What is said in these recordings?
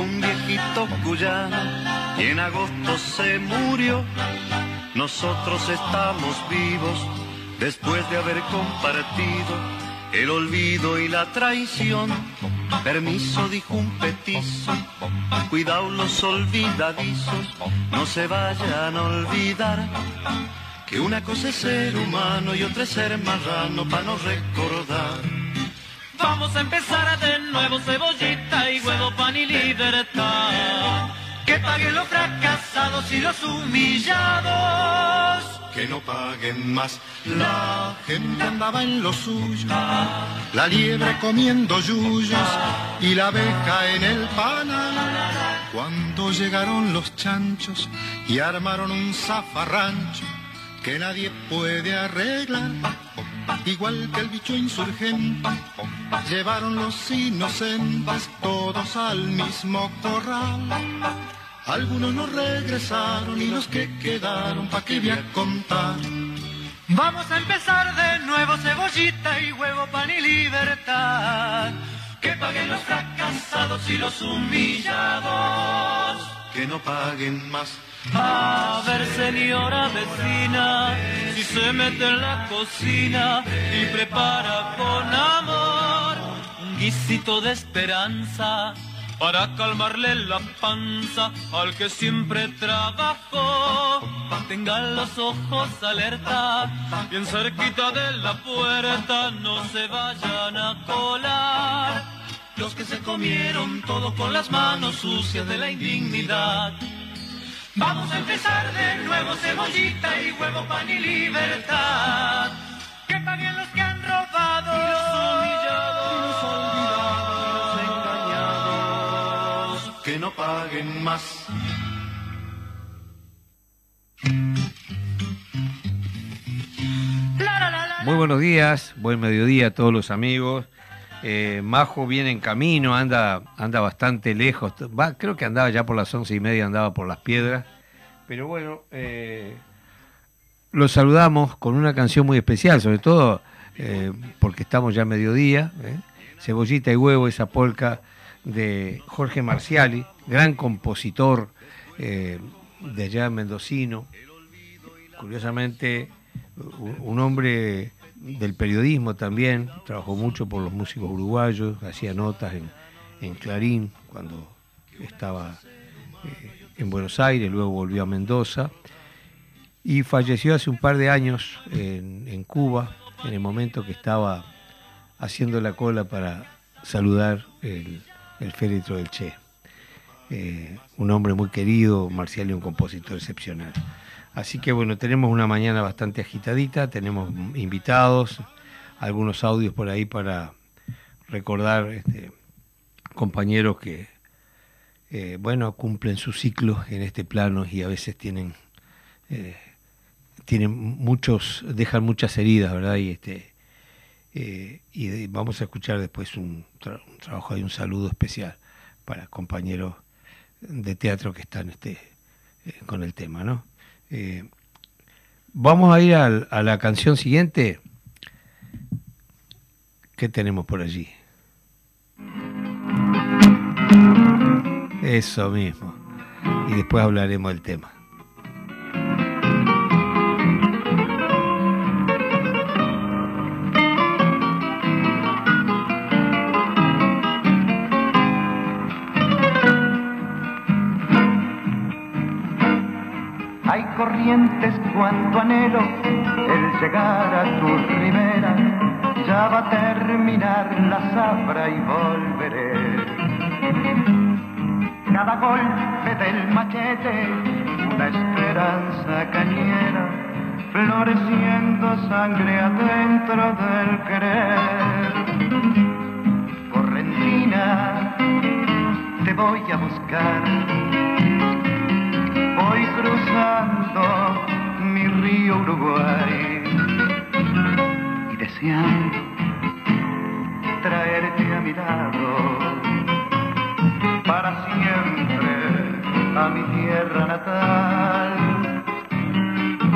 Un viejito cuyano, y en agosto se murió. Nosotros estamos vivos después de haber compartido el olvido y la traición. Permiso, dijo un petizo, cuidado los olvidadizos, no se vayan a olvidar que una cosa es ser humano y otra es ser marrano para no recordar. Vamos a empezar de nuevo, cebollita y huevo, pan y libertad. Que paguen los fracasados y los humillados. Que no paguen más. La gente andaba en lo suyo. La liebre comiendo yuyos y la abeja en el panal. Cuando llegaron los chanchos y armaron un zafarrancho que nadie puede arreglar. Igual que el bicho insurgente, llevaron los inocentes todos al mismo corral. Algunos no regresaron y los que quedaron, ¿pa' qué voy a contar? Vamos a empezar de nuevo, cebollita y huevo, pan y libertad. Que paguen los fracasados y los humillados. Que no paguen más. A ver, señora vecina, si se mete en la cocina y prepara con amor un guisito de esperanza para calmarle la panza al que siempre trabajó. Tengan los ojos alerta, bien cerquita de la puerta, no se vayan a colar. Los que se comieron todo con las manos sucias de la indignidad. Vamos a empezar de nuevo, cebollita y huevo, pan y libertad. Que paguen los que han robado y los humillados, y los olvidados, y los engañados. Que no paguen más. Muy buenos días, buen mediodía a todos los amigos. Eh, Majo viene en camino, anda, anda bastante lejos. Creo que andaba ya por las once y media, andaba por las piedras. Pero bueno, eh, los saludamos con una canción muy especial, sobre todo eh, porque estamos ya a mediodía. Cebollita y huevo, esa polca de Jorge Marciali, gran compositor de allá mendocino. Curiosamente, un hombre del periodismo también, trabajó mucho por los músicos uruguayos, hacía notas en, en Clarín cuando estaba eh, en Buenos Aires, luego volvió a Mendoza y falleció hace un par de años en, en Cuba, en el momento que estaba haciendo la cola para saludar el, el féretro del Che. Eh, un hombre muy querido, Marcial y un compositor excepcional. Así que bueno, tenemos una mañana bastante agitadita, tenemos invitados, algunos audios por ahí para recordar este, compañeros que, eh, bueno, cumplen su ciclo en este plano y a veces tienen, eh, tienen muchos, dejan muchas heridas, ¿verdad? Y este, eh, y vamos a escuchar después un, tra- un trabajo y un saludo especial para compañeros de teatro que están este, con el tema, ¿no? Eh, vamos a ir al- a la canción siguiente. ¿Qué tenemos por allí? Eso mismo. Y después hablaremos del tema. Anhelo el llegar a tu ribera. Ya va a terminar la zafra y volveré. Cada golpe del machete, una esperanza cañera, floreciendo sangre adentro del querer. Por a buscar. Voy cruzando río Uruguay y deseando traerte a mi lado para siempre a mi tierra natal.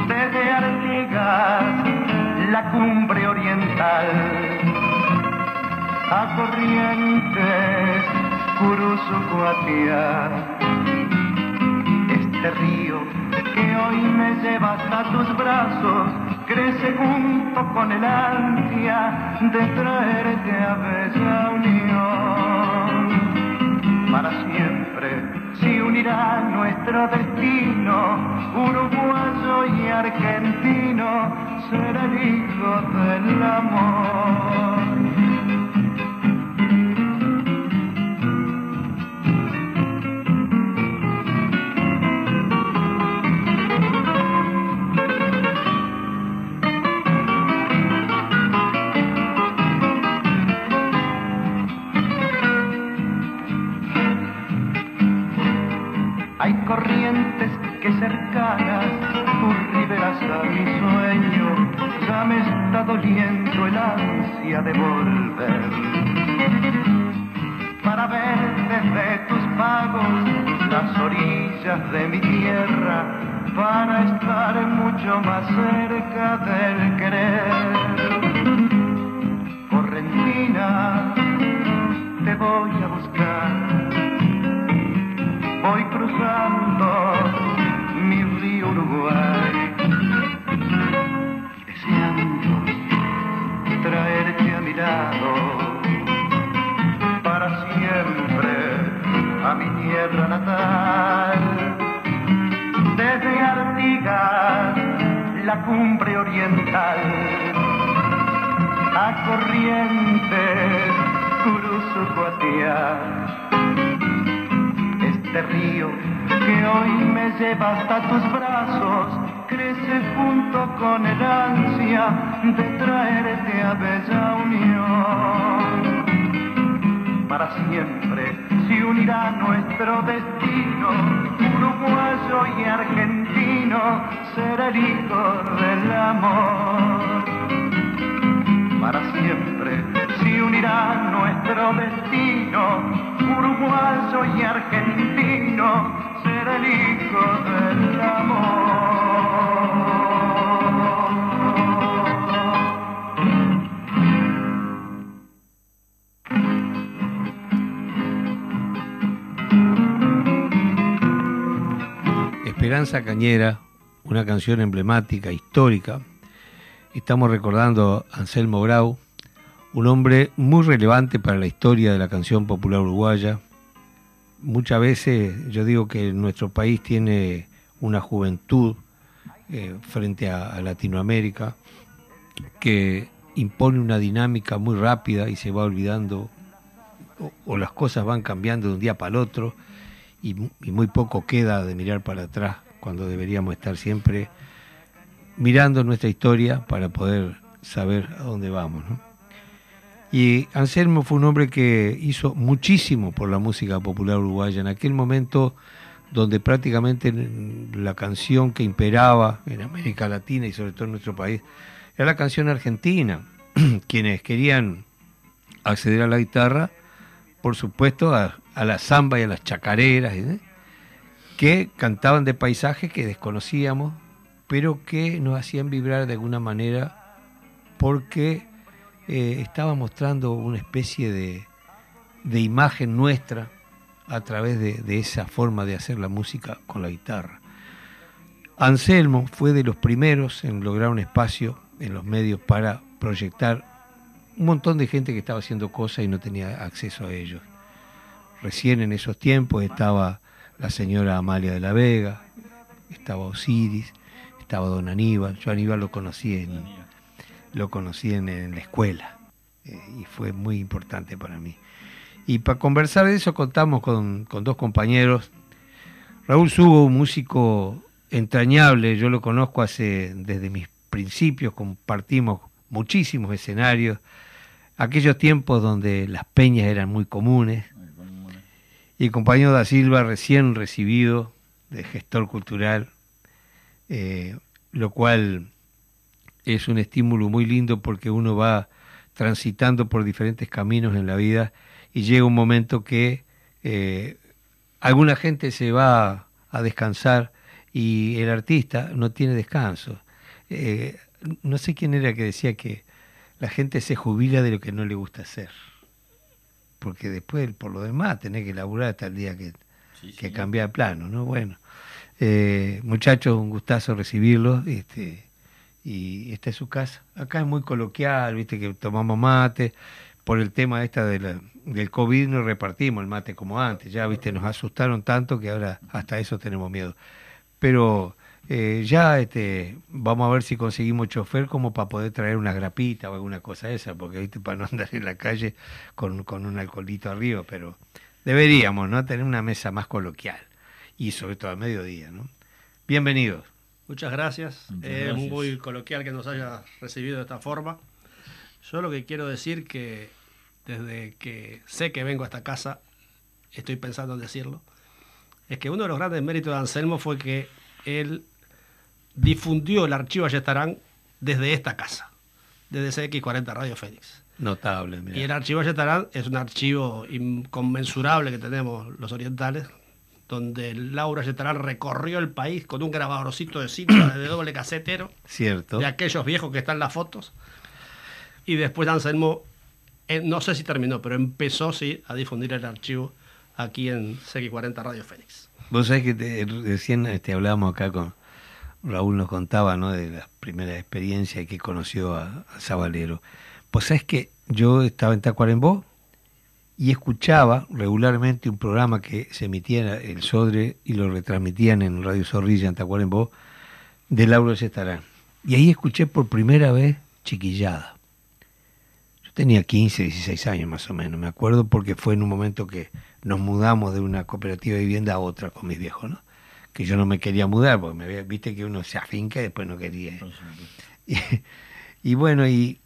Desde Artigas, la cumbre oriental, a Corrientes, Curuzucuatía, este río que hoy me lleva hasta tus brazos, crece junto con el ansia de traerte a bella unión para siempre se unirá nuestro destino, uruguayo y argentino, será el hijo del amor. Para siempre a mi tierra natal. Desde Artigas, la cumbre oriental, a Corrientes, Curuzucuatía este río que hoy me lleva hasta tus brazos crece junto con el ansia de traerte a bella unión. Para siempre se unirá nuestro destino, uruguayo y argentino, será el hijo del amor. Para siempre se unirá nuestro destino, uruguayo y argentino, ser el hijo del amor. Esperanza Cañera, una canción emblemática, histórica. Estamos recordando a Anselmo Grau, un hombre muy relevante para la historia de la canción popular uruguaya. Muchas veces yo digo que nuestro país tiene una juventud eh, frente a, Latinoamérica que impone una dinámica muy rápida y se va olvidando o, las cosas van cambiando de un día para el otro y, y muy poco queda de mirar para atrás cuando deberíamos estar siempre mirando nuestra historia para poder saber a dónde vamos. Y Anselmo fue un hombre que hizo muchísimo por la música popular uruguaya. En aquel momento donde prácticamente la canción que imperaba en América Latina y sobre todo en nuestro país era la canción argentina. Quienes querían acceder a la guitarra, por supuesto, a, la samba y a las chacareras, ¿eh? que cantaban de paisajes que desconocíamos, pero que nos hacían vibrar de alguna manera porque eh, estaba mostrando una especie de, imagen nuestra a través de, esa forma de hacer la música con la guitarra. Anselmo fue de los primeros en lograr un espacio en los medios para proyectar un montón de gente que estaba haciendo cosas y no tenía acceso a ellos. Recién en esos tiempos estaba la señora Amalia de la Vega, estaba Osiris, estaba don Aníbal. Yo Aníbal lo conocí en, lo conocí en, la escuela eh, y fue muy importante para mí. Y para conversar de eso contamos con, dos compañeros. Raúl Subo, un músico entrañable, yo lo conozco hace desde mis principios, compartimos muchísimos escenarios, aquellos tiempos donde las peñas eran muy comunes. Y el compañero da Silva recién recibido de gestor cultural, eh, lo cual es un estímulo muy lindo porque uno va transitando por diferentes caminos en la vida y llega un momento que eh, alguna gente se va a descansar y el artista no tiene descanso. Eh, no sé quién era que decía que la gente se jubila de lo que no le gusta hacer. Porque después, por lo demás, tenés que laburar hasta el día que, que cambia de plano, ¿no? Bueno, eh, muchachos, un gustazo recibirlos. Este, y esta es su casa. Acá es muy coloquial, viste que tomamos mate. Por el tema esta de del COVID no repartimos el mate como antes. Ya, viste, nos asustaron tanto que ahora hasta eso tenemos miedo. Pero eh, ya este, vamos a ver si conseguimos chofer como para poder traer una grapita o alguna cosa esa, porque ¿viste? para no andar en la calle con, con un alcoholito arriba, pero deberíamos ¿no? tener una mesa más coloquial y sobre todo al mediodía. ¿no? Bienvenidos. Muchas gracias. Es muy coloquial que nos haya recibido de esta forma. Yo lo que quiero decir que desde que sé que vengo a esta casa, estoy pensando en decirlo, es que uno de los grandes méritos de Anselmo fue que él difundió el archivo Ayestarán desde esta casa, desde CX40 Radio Fénix. Notable. Y el archivo Ayestarán es un archivo inconmensurable que tenemos los orientales, donde Laura Ayestarán recorrió el país con un grabadorcito de cinta de doble casetero. Cierto. De aquellos viejos que están en las fotos. Y después Anselmo, eh, no sé si terminó, pero empezó sí a difundir el archivo aquí en CX40 Radio Fénix. Vos sabés que recién este, hablábamos acá con, Raúl nos contaba ¿no? de la primera experiencia que conoció a, Zabalero. Pues sabes que yo estaba en Tacuarembó y escuchaba regularmente un programa que se emitía en el Sodre y lo retransmitían en Radio Zorrilla en Tacuarembó de Lauro Estarán. Y ahí escuché por primera vez Chiquillada. Yo tenía 15, 16 años más o menos, me acuerdo porque fue en un momento que nos mudamos de una cooperativa de vivienda a otra con mis viejos, ¿no? que yo no me quería mudar, porque me viste que uno se afinca y después no quería. Y, bueno, y,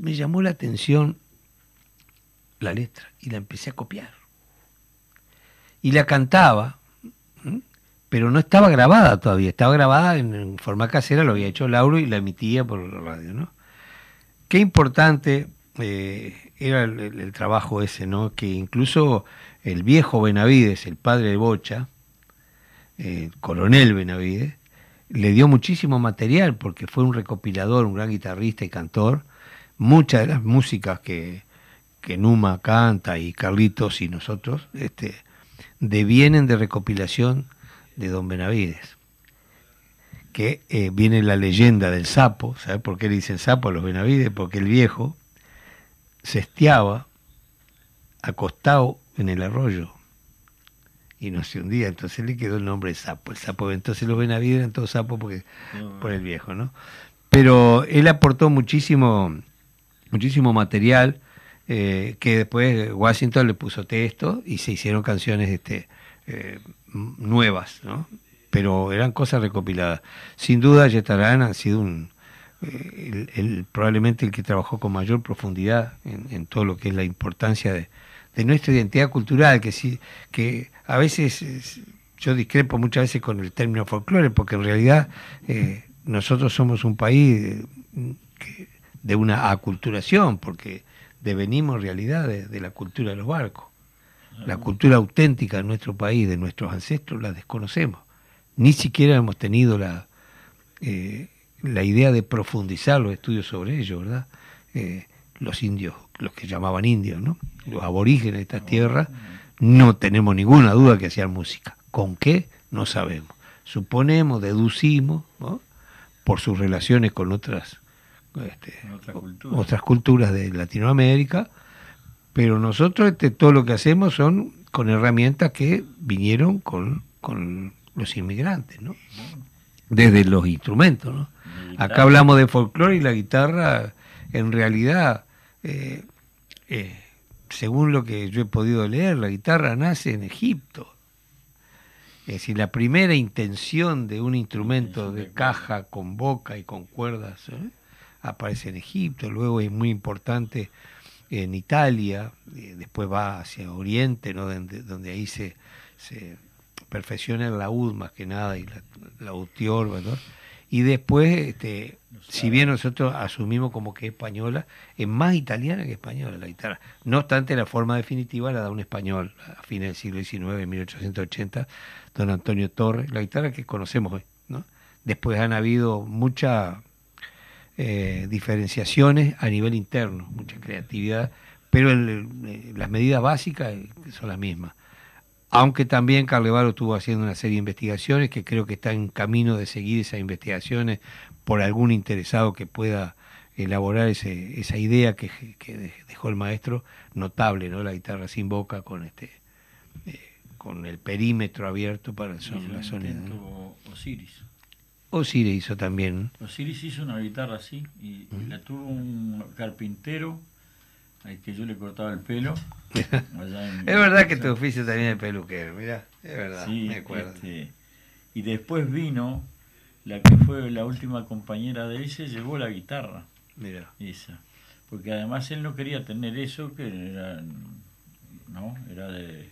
me llamó la atención la letra y la empecé a copiar. Y la cantaba, pero no estaba grabada todavía, estaba grabada en, forma casera, lo había hecho Lauro y la emitía por la radio, ¿no? Qué importante eh, era el, el, trabajo ese, ¿no? Que incluso el viejo Benavides, el padre de Bocha, eh, coronel Benavides, le dio muchísimo material porque fue un recopilador, un gran guitarrista y cantor. Muchas de las músicas que, que Numa canta y Carlitos y nosotros este, devienen de recopilación de Don Benavides. Que eh, viene la leyenda del sapo, ¿sabes por qué le dicen sapo a los Benavides? Porque el viejo se estiaba acostado en el arroyo y no se hundía, entonces le quedó el nombre de sapo. El sapo, entonces los Benavides eran todos sapos porque, por el viejo, ¿no? Pero él aportó muchísimo, muchísimo material eh, que después Washington le puso texto y se hicieron canciones este, eh, nuevas, ¿no? Pero eran cosas recopiladas. Sin duda, Yetarán ha sido un, el, probablemente el que trabajó con mayor profundidad en, todo lo que es la importancia de, nuestra identidad cultural, que, sí, que a veces yo discrepo muchas veces con el término folclore, porque en realidad eh, nosotros somos un país de, una aculturación, porque devenimos en realidad de, la cultura de los barcos. La cultura auténtica de nuestro país, de nuestros ancestros, la desconocemos. Ni siquiera hemos tenido la, eh, la idea de profundizar los estudios sobre ello, ¿verdad? Eh, los indios, los que llamaban indios, ¿no? los aborígenes de estas tierras, no tenemos ninguna duda que hacían música. ¿Con qué? No sabemos. Suponemos, deducimos, por sus relaciones con otras, este, otras culturas de Latinoamérica, pero nosotros este, todo lo que hacemos son con herramientas que vinieron con, con los inmigrantes, ¿no? desde los instrumentos. ¿no? Acá hablamos de folclore y la guitarra en realidad eh, eh, según lo que yo he podido leer, la guitarra nace en Egipto. Es decir, la primera intención de un instrumento de caja con boca y con cuerdas ¿eh? aparece en Egipto. Luego es muy importante en Italia, después va hacia Oriente, ¿no? donde, donde ahí se, se perfecciona el laúd más que nada y la, la. Y después, este, si bien nosotros asumimos como que es española, es más italiana que española la guitarra. No obstante, la forma definitiva la da un español a fines del siglo XIX, 1880, don Antonio Torres, la guitarra que conocemos hoy. ¿no? Después han habido muchas eh, diferenciaciones a nivel interno, mucha creatividad, pero eh, las medidas básicas son las mismas aunque también Carlevaro estuvo haciendo una serie de investigaciones que creo que está en camino de seguir esas investigaciones por algún interesado que pueda elaborar ese, esa idea que, dejó el maestro, notable, ¿no? La guitarra sin boca con este eh, con el perímetro abierto para el son, la sonido. Osiris. Osiris hizo también. Osiris hizo una guitarra así y la tuvo un carpintero Ay, que yo le cortaba el pelo. es verdad que tu oficio también es peluquero, mira, es verdad, me acuerdo. Este, y después vino la que fue la última compañera de él, se llevó la guitarra. Mira. Esa. Porque además él no quería tener eso, que era. ¿No? Era de.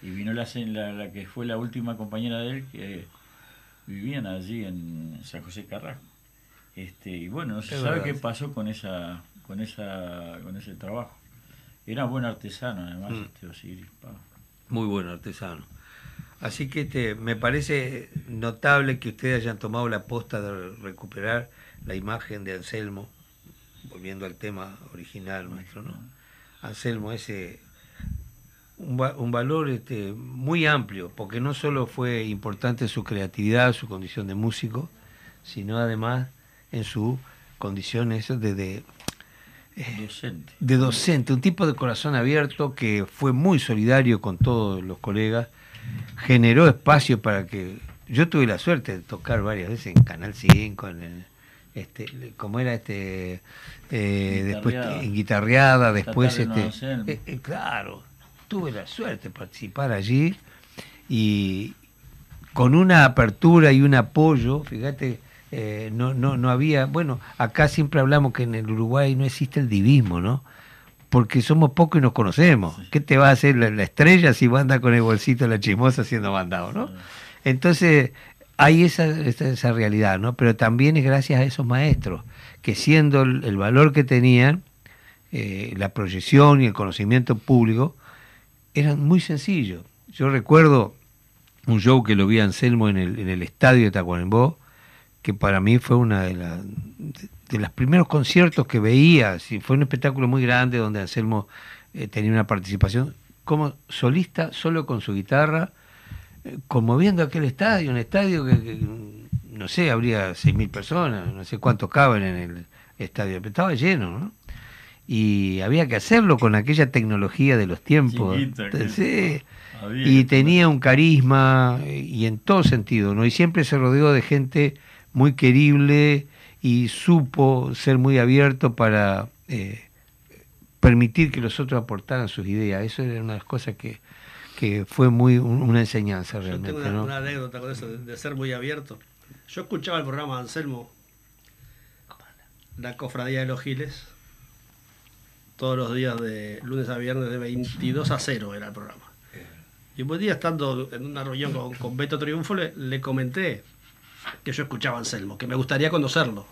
Y vino la, la, la que fue la última compañera de él, que vivían allí en San José Carrasco. Este, y bueno, no se sabe qué pasó con esa con esa con ese trabajo. Era buen artesano además mm. este Osiris. Muy buen artesano. Así que este, me parece notable que ustedes hayan tomado la posta de recuperar la imagen de Anselmo, volviendo al tema original nuestro, ¿no? Anselmo, ese un, un, valor este, muy amplio, porque no solo fue importante su creatividad, su condición de músico, sino además en su condición de, de docente. de docente, un tipo de corazón abierto que fue muy solidario con todos los colegas, generó espacio para que yo tuve la suerte de tocar varias veces en Canal 5, en el, este, como era este, eh, después en guitarreada, después este, eh, eh, claro, tuve la suerte de participar allí y con una apertura y un apoyo, fíjate eh, no, no, no había, bueno, acá siempre hablamos que en el Uruguay no existe el divismo, ¿no? Porque somos pocos y nos conocemos. ¿Qué te va a hacer la, estrella si va a andar con el bolsito la chismosa siendo mandado, ¿no? Entonces, hay esa, esa, realidad, ¿no? Pero también es gracias a esos maestros, que siendo el, valor que tenían, eh, la proyección y el conocimiento público, eran muy sencillos. Yo recuerdo un show que lo vi a Anselmo en el, en el estadio de Tacuarembó, que para mí fue una de, las de, los primeros conciertos que veía, sí, fue un espectáculo muy grande donde Anselmo eh, tenía una participación como solista, solo con su guitarra, eh, conmoviendo aquel estadio, un estadio que, no sé, habría 6.000 personas, no sé cuántos caben en el estadio, pero estaba lleno, ¿no? Y había que hacerlo con aquella tecnología de los tiempos. sí. Y tenía un carisma y en todo sentido, ¿no? Y siempre se rodeó de gente muy querible y supo ser muy abierto para eh, permitir que los otros aportaran sus ideas. Eso era una de las cosas que, que fue muy una enseñanza realmente. Yo tengo una, anécdota con eso, de, ser muy abierto. Yo escuchaba el programa de Anselmo, La Cofradía de los Giles, todos los días de lunes a viernes de 22 a 0 era el programa. Y un buen día estando en una reunión con, con Beto Triunfo le, le comenté que yo escuchaba a Anselmo, que me gustaría conocerlo.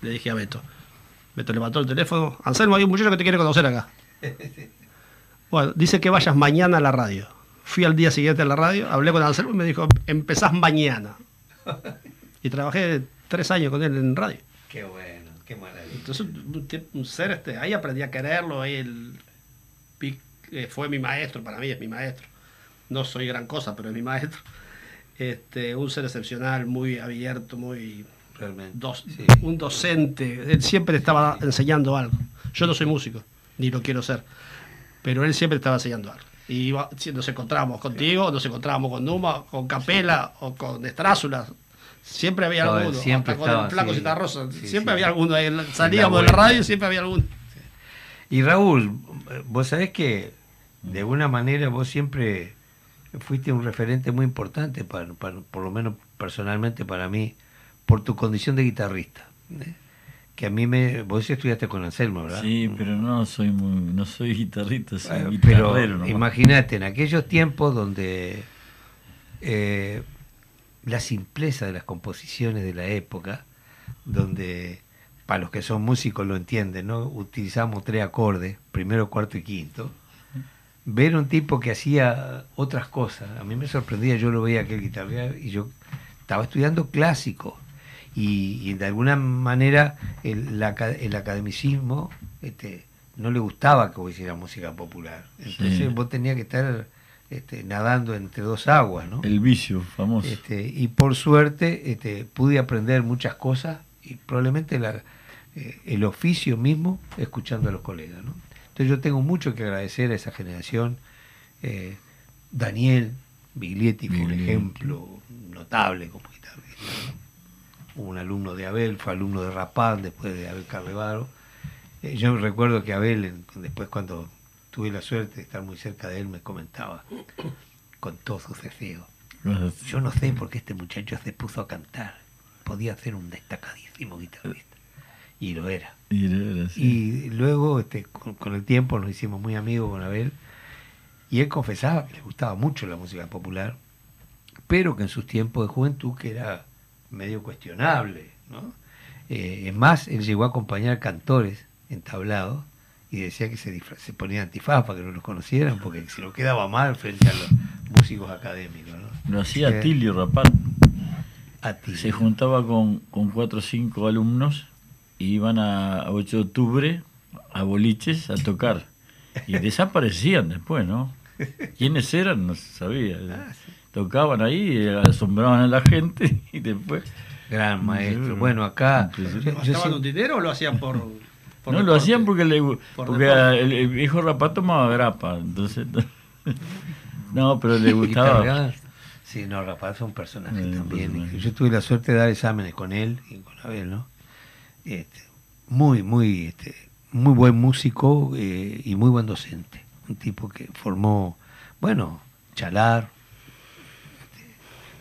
Le dije a Beto. Beto levantó el teléfono. Anselmo, hay un muchacho que te quiere conocer acá. Bueno, dice que vayas mañana a la radio. Fui al día siguiente a la radio, hablé con Anselmo y me dijo, empezás mañana. Y trabajé tres años con él en radio. Qué bueno, qué maravilla. Entonces, un, ser, este, ahí aprendí a quererlo, ahí el, eh, fue mi maestro, para mí es mi maestro. No soy gran cosa, pero es mi maestro. Este, un ser excepcional, muy abierto, muy... Un docente, él siempre estaba enseñando algo. Yo no soy músico, ni lo quiero ser, pero él siempre estaba enseñando algo. Y nos encontrábamos contigo, nos encontrábamos con Numa, con Capela o con Estrázula. Siempre había alguno, siempre con el Flaco Rosa. siempre había alguno. Salíamos de la radio y siempre había alguno. Y Raúl, vos sabés que de alguna manera vos siempre fuiste un referente muy importante, para, por lo menos personalmente para mí, por tu condición de guitarrista. ¿eh? que a mí me... Vos estudiaste con Anselmo, ¿verdad? Sí, pero no soy muy, no soy guitarrista, soy Bueno, guitarrero. imagínate, en aquellos tiempos donde eh, la simpleza de las composiciones de la época, donde para los que son músicos lo entienden, ¿no? Utilizamos tres acordes, primero, cuarto y quinto. Ver un tipo que hacía otras cosas, a mí me sorprendía, yo lo veía aquel guitarrero y yo estaba estudiando clásico y, y de alguna manera el, la el academicismo este, no le gustaba que vos hicieras música popular. Entonces Sí. vos tenías que estar este, nadando entre dos aguas, ¿no? El vicio famoso. Este, y por suerte este, pude aprender muchas cosas y probablemente la- eh, el oficio mismo escuchando a los colegas. ¿no? Entonces yo tengo mucho que agradecer a esa generación. Eh, Daniel Biglietti fue un ejemplo notable como guitarrista. Un alumno de Abel, fue alumno de Rapán, después de Abel Carlevaro. Eh, yo recuerdo que Abel, después cuando tuve la suerte de estar muy cerca de él, me comentaba con todo su ceseo. Yo no sé por qué este muchacho se puso a cantar. Podía ser un destacadísimo guitarrista. Y lo era. Y era así. Y luego, este, con, con el tiempo, nos hicimos muy amigos con Abel. Y él confesaba que le gustaba mucho la música popular, pero que en sus tiempos de juventud, que era medio cuestionable. ¿no? Eh, es más, él llegó a acompañar cantores entablados y decía que se, se ponía antifaz para que no los conocieran, porque se lo quedaba mal frente a los músicos académicos. ¿no? Lo hacía Eh, Tilly Rapat. A ti. Se juntaba con, con cuatro o cinco alumnos y iban a, a 8 de octubre a boliches a tocar. Y desaparecían después, ¿no? ¿Quiénes eran? No se sabía. Ah, Tocaban ahí, eh, asombraban a la gente y después... Gran maestro. Bueno, acá. Impresionante. yo- yo ¿Gastaban sí- un dinero o lo hacían por.? por no, lo hacían porque, le, Por porque el, el viejo Rapat tomaba grapa, entonces... No, pero le gustaba... Sí, no, Rapaz es un personaje también. personaje. Yo tuve la suerte de dar exámenes con él y con Abel, ¿no? Este, muy, muy, este, muy buen músico eh, y muy buen docente. Un tipo que formó, bueno, Chalar, este,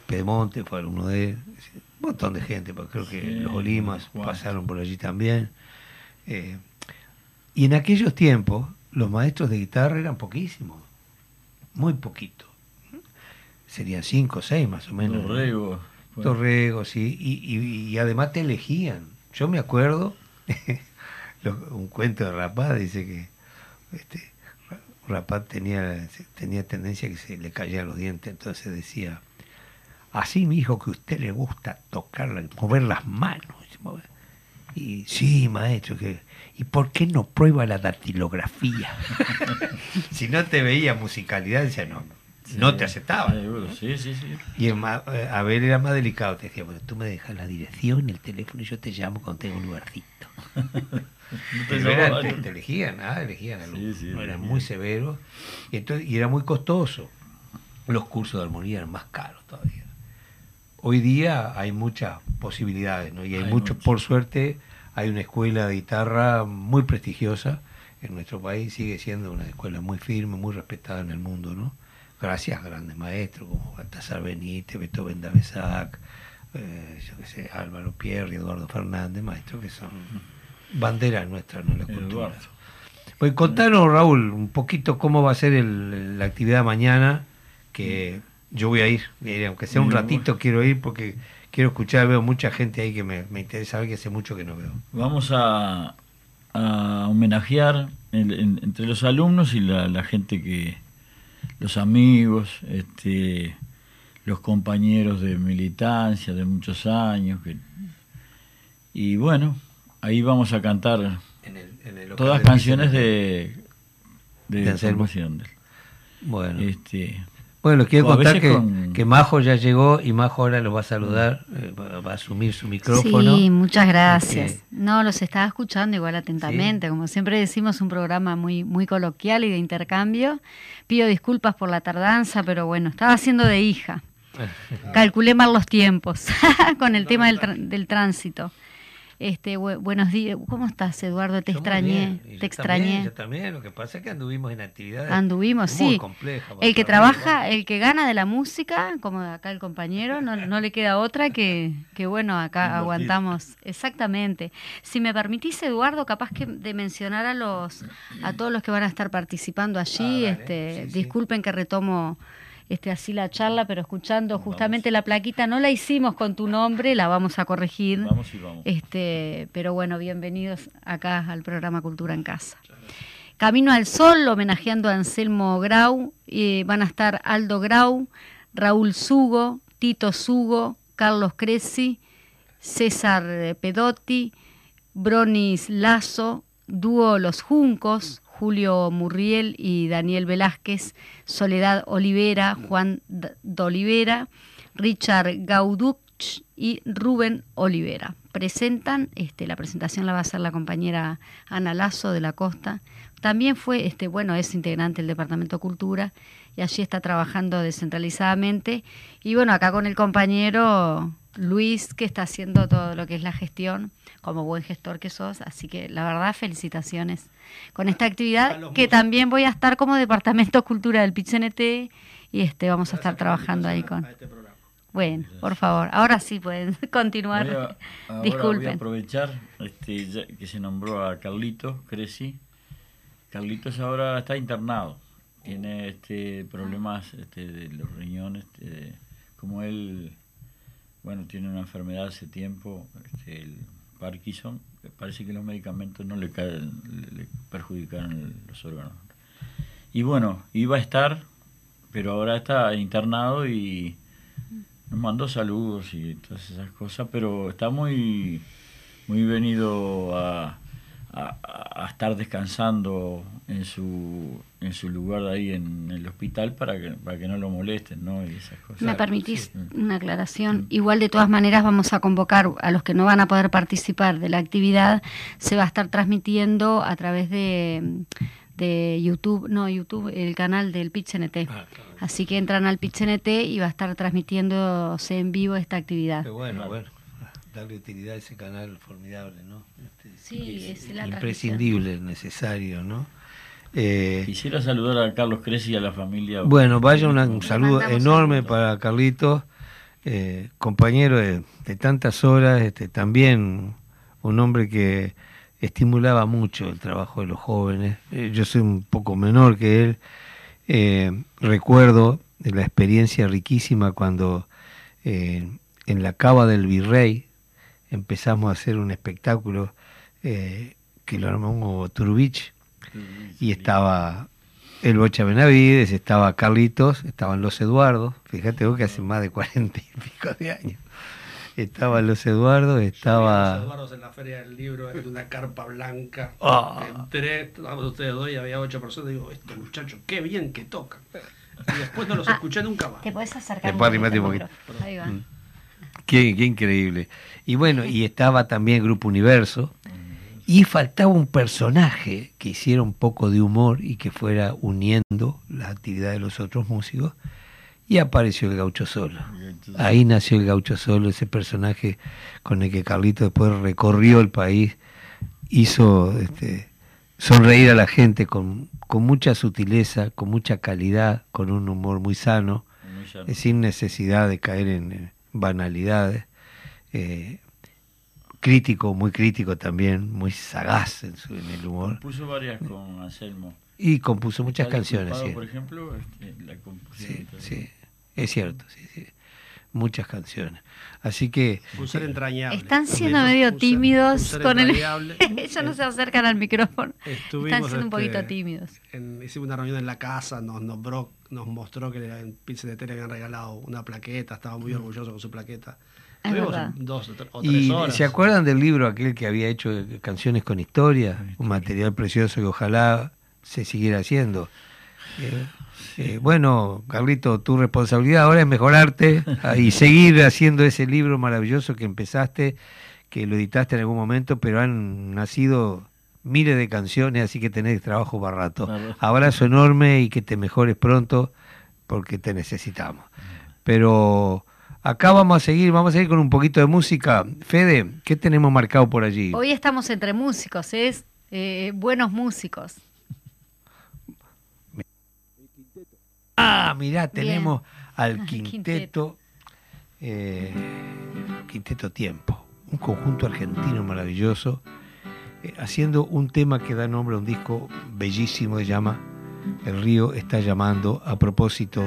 Pedemonte fue alumno de él, un montón de gente, porque creo que Sí, los Olimas pasaron por allí también. Eh, y en aquellos tiempos, los maestros de guitarra eran poquísimos, muy poquitos. Serían cinco o seis más o menos. ¿no? Dorrego. bueno. Torrego, sí, y, y- y además te elegían. Yo me acuerdo, un cuento de Rapaz dice que este, Rapaz tenía, tenía tendencia que se le caían los dientes, entonces decía, así mi hijo que a usted le gusta tocarla, mover las manos. mover". Y sí, maestro, ¿y por qué no prueba la datilografía? si no te veía musicalidad, decía, no te aceptaba. Seguro, Sí, sí, sí. Y es más, eh, Abel era más delicado, te decía, bueno, tú me dejas la dirección, el teléfono y yo te llamo cuando tengo un lugarcito. No te era- te, te elegían, ah, elegían al- Sí, sí, no, era elegían. muy severo y, entonces, y era muy costoso. Los cursos de armonía eran más caros todavía. Hoy día hay muchas posibilidades, ¿no? Y hay, Hay mucho, mucho. por suerte, hay una escuela de guitarra muy prestigiosa en nuestro país, sigue siendo una escuela muy firme, muy respetada en el mundo, ¿no? Gracias a grandes maestros como Baltasar Benítez, Beethoven Davesac, eh, yo qué sé, Álvaro Pierre, Eduardo Fernández, maestros que son banderas nuestras, ¿no? La cultura. Pues contanos, Raúl, un poquito cómo va a ser el- la actividad mañana, que yo voy a ir, aunque sea un ratito quiero ir porque quiero escuchar, veo mucha gente ahí que me, me interesa ver que hace mucho que no veo. Vamos a, a homenajear el- en- entre los alumnos y la, la gente que, los amigos, este, los compañeros de militancia de muchos años. Que, y bueno, ahí vamos a cantar En el, en el local todas canciones de, de, De Anselmo. Bueno, Este, bueno, les quiero contar que, con- que Majo ya llegó y Majo ahora los va a saludar, eh, va, va a asumir su micrófono. Sí, muchas gracias. Porque- No, los estaba escuchando igual atentamente. Como siempre decimos, un programa muy, muy coloquial y de intercambio. Pido disculpas por la tardanza, pero bueno, estaba haciendo de hija. Calculé mal los tiempos con el tema del, tr- del tránsito. Este, buenos días. ¿Cómo estás, Eduardo? Te extrañé. Te extrañé. yo también. Lo que pasa es que anduvimos en actividades anduvimos, muy sí. complejas. El que trabaja, el que gana de la música, como acá el compañero, no, no le queda otra que, que bueno, acá aguantamos. Exactamente. Si me permitís, Eduardo, capaz que de mencionar a los a todos los que van a estar participando allí, ah, este, disculpen que retomo este, así la charla, pero escuchando justamente la plaquita, no la hicimos con tu nombre, la vamos a corregir. Vamos y vamos. Este, pero bueno, bienvenidos acá al programa Cultura en Casa. Camino al Sol, homenajeando a Anselmo Grau, van a estar Aldo Grau, Raúl Sugo, Tito Sugo, Carlos Cresci, César Pedotti, Bronis Lazo, Dúo Los Juncos, Julio Murriel y Daniel Velázquez, Soledad Olivera, Juan D Olivera, Richard Gauduch y Rubén Olivera. Presentan, este, la presentación la va a hacer la compañera Ana Lazo de la Costa. También fue, este, bueno, es integrante del Departamento de Cultura y allí está trabajando descentralizadamente. Y bueno, acá con el compañero Luis, que está haciendo todo lo que es la gestión, como buen gestor que sos. Así que la verdad, felicitaciones con esta actividad, que también voy a estar como Departamento Cultura del PICNT y este vamos a estar trabajando ahí con... Este bueno, por favor, ahora sí pueden continuar. Disculpen. Voy a aprovechar este, que se nombró a Carlitos Creci. Carlitos ahora está internado, tiene este problemas este, de los riñones, este, como él bueno, tiene una enfermedad hace tiempo, este, el Parkinson, parece que los medicamentos no le, caen, le, perjudicaron los órganos. Y bueno, iba a estar, pero ahora está internado y nos mandó saludos y todas esas cosas, pero está muy, muy venido a, a, estar descansando en su, en su lugar ahí en el hospital para que, para que no lo molesten, ¿no? Y esas cosas. ¿Me permitís una aclaración? Igual de todas maneras vamos a convocar a los que no van a poder participar de la actividad, se va a estar transmitiendo a través de de YouTube, no YouTube, el canal del PitchNT. Ah, Así que entran al PitchNT y va a estar transmitiéndose en vivo esta actividad. bueno, bueno darle utilidad a ese canal formidable, ¿no? Este, sí, es, imprescindible, necesario, ¿no? Eh, Quisiera saludar a Carlos Cresci y a la familia. Bueno, vaya un saludo enorme para Carlitos, eh, compañero de, tantas horas, este, también un hombre que estimulaba mucho el trabajo de los jóvenes. Eh, yo soy un poco menor que él. recuerdo de la experiencia riquísima cuando en la cava del virrey, empezamos a hacer un espectáculo eh, que lo armó Turbich y estaba el Bocha Benavides, estaba Carlitos, estaban los Eduardos, fíjate vos que hace más de cuarenta y pico de años. Estaban los Eduardos, estaba... Los Eduardos en la Feria del Libro, en una carpa blanca. Oh. Entré, estábamos ustedes dos y había ocho personas. Digo, estos muchachos, qué bien que tocan. Y después no los ah, escuché nunca más. Te puedes acercar. un poquito. Ahí va. Mm. Qué, increíble. Y bueno, y estaba también Grupo Universo. Y faltaba un personaje que hiciera un poco de humor y que fuera uniendo la actividad de los otros músicos. Y apareció el gaucho solo. Ahí nació el gaucho solo, ese personaje con el que Carlito después recorrió el país, hizo este, sonreír a la gente con, con mucha sutileza, con mucha calidad, con un humor muy sano, sin necesidad de caer en, banalidades. Eh, crítico, muy crítico también, muy sagaz en, su, en el humor. Compuso varias con Anselmo. Y compuso muchas canciones. Sí. Por ejemplo, este, la sí, sí, es cierto, sí, sí. Muchas canciones. Así que. Están siendo medio tímidos con el. Ellos no se acercan al micrófono. Están siendo un poquito este, tímidos. hicimos una reunión en la casa, nos nombró, nos mostró que en Pizza de Tele habían regalado una plaqueta, estaba muy mm. orgulloso con su plaqueta. dos o tres y ¿Se acuerdan del libro aquel que había hecho Canciones con Historia? Un material precioso que ojalá se siguiera haciendo. Eh, eh, bueno, Carlito, tu responsabilidad ahora es mejorarte y seguir haciendo ese libro maravilloso que empezaste, que lo editaste en algún momento, pero han nacido miles de canciones, así que tenés trabajo barato. Abrazo enorme y que te mejores pronto porque te necesitamos. Pero Acá vamos a seguir, vamos a seguir con un poquito de música. Fede, ¿qué tenemos marcado por allí? Hoy estamos entre músicos, es eh, buenos músicos. Ah, mirá, tenemos al quinteto, eh, quinteto Tiempo, un conjunto argentino maravilloso, eh, haciendo un tema que da nombre a un disco bellísimo, se llama El río está llamando, a propósito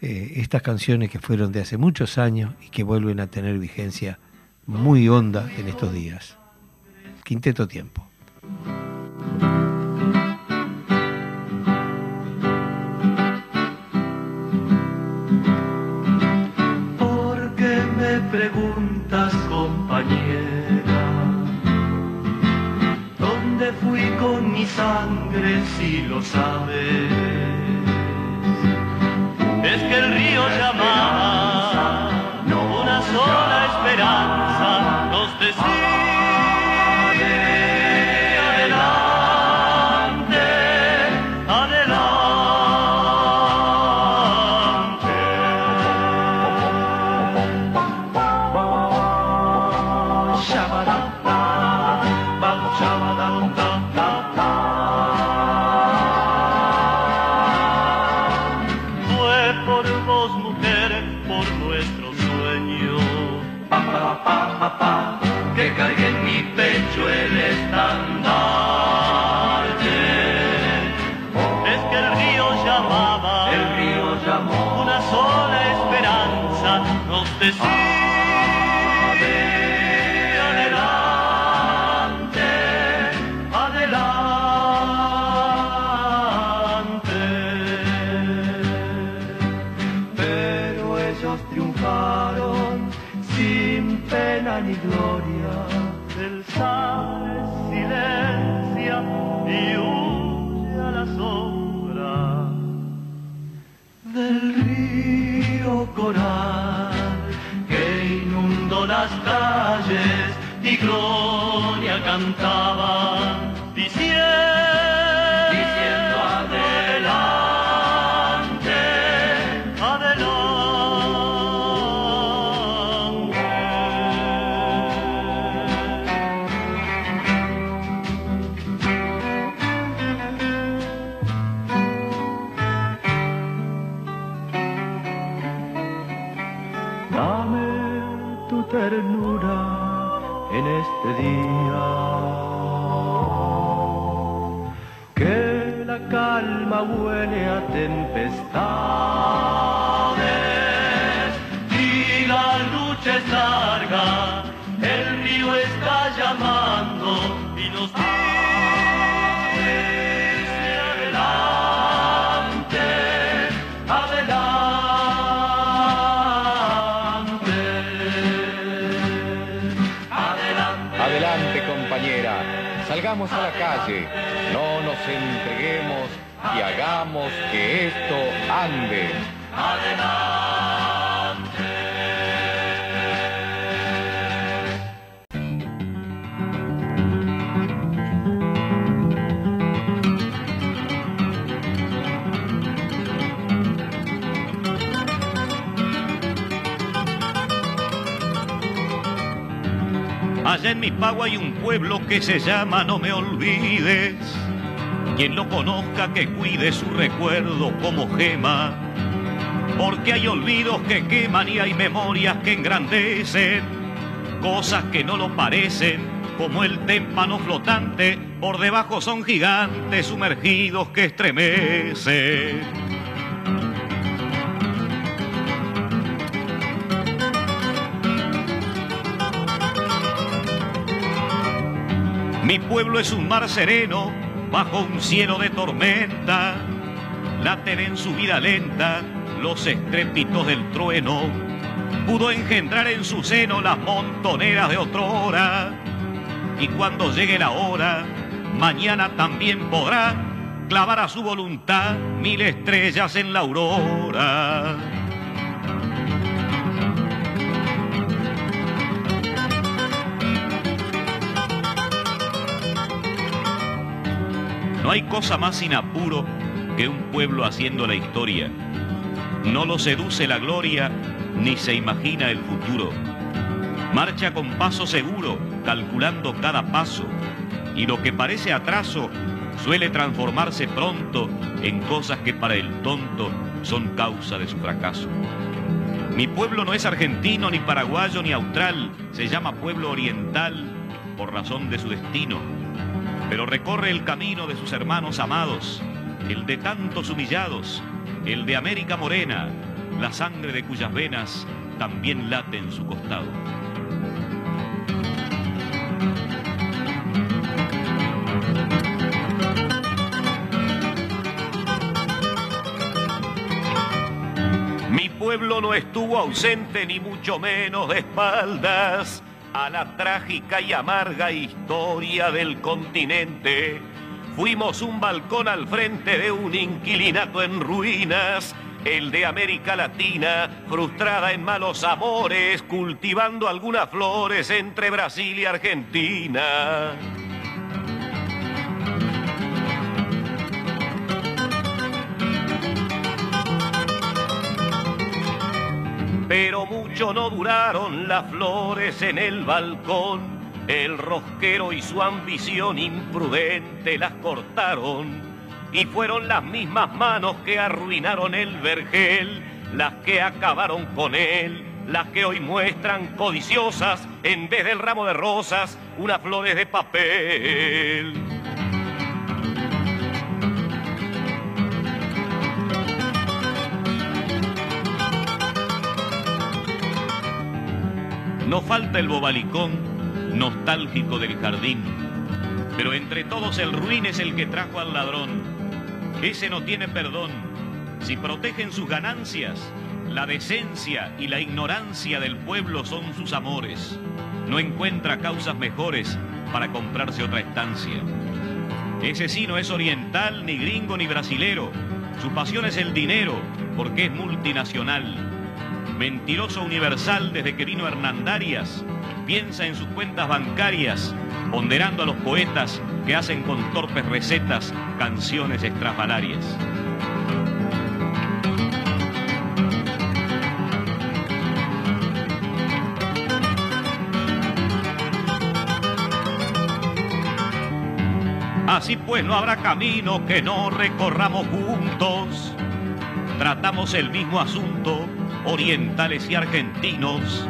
eh, estas canciones que fueron de hace muchos años y que vuelven a tener vigencia muy honda en estos días. Quinteto Tiempo. Sangre si lo sabes? es que el río llamaba, una sola Una sola esperanza nos decía. No nos entreguemos y hagamos que esto ande. En mi pago hay un pueblo que se llama No me olvides. Quien lo conozca que cuide su recuerdo como gema. Porque hay olvidos que queman y hay memorias que engrandecen. Cosas que no lo parecen, como el témpano flotante. Por debajo son gigantes sumergidos que estremecen. Pueblo es un mar sereno bajo un cielo de tormenta. Laten en su vida lenta los estrépitos del trueno. Pudo engendrar en su seno las montoneras de otrora. Y cuando llegue la hora, mañana también podrá clavar a su voluntad mil estrellas en la aurora. No hay cosa más sin apuro que un pueblo haciendo la historia. No lo seduce la gloria, ni se imagina el futuro. Marcha con paso seguro, calculando cada paso, y lo que parece atraso suele transformarse pronto en cosas que para el tonto son causa de su fracaso. Mi pueblo no es argentino, ni paraguayo, ni austral, se llama pueblo oriental por razón de su destino, pero recorre el camino de sus hermanos amados, el de tantos humillados, el de América Morena, la sangre de cuyas venas también late en su costado. Mi pueblo no estuvo ausente ni mucho menos de espaldas a la trágica y amarga historia del continente. Fuimos un balcón al frente de un inquilinato en ruinas, el de América Latina, frustrada en malos amores, cultivando algunas flores entre Brasil y Argentina. Pero mucho no duraron las flores en el balcón. El rosquero y su ambición imprudente las cortaron. Y fueron las mismas manos que arruinaron el vergel, las que acabaron con él, las que hoy muestran codiciosas, en vez del ramo de rosas, unas flores de papel. No falta el bobalicón nostálgico del jardín, pero entre todos el ruin es el que trajo al ladrón. Ese no tiene perdón. Si protegen sus ganancias, la decencia y la ignorancia del pueblo son sus amores. No encuentra causas mejores para comprarse otra estancia. Ese sí no es oriental, ni gringo, ni brasilero. Su pasión es el dinero, porque es multinacional mentiroso universal desde que vino Hernandarias, piensa en sus cuentas bancarias, ponderando a los poetas que hacen con torpes recetas canciones estrafalarias. Así pues no habrá camino que no recorramos juntos. Tratamos el mismo asunto orientales y argentinos,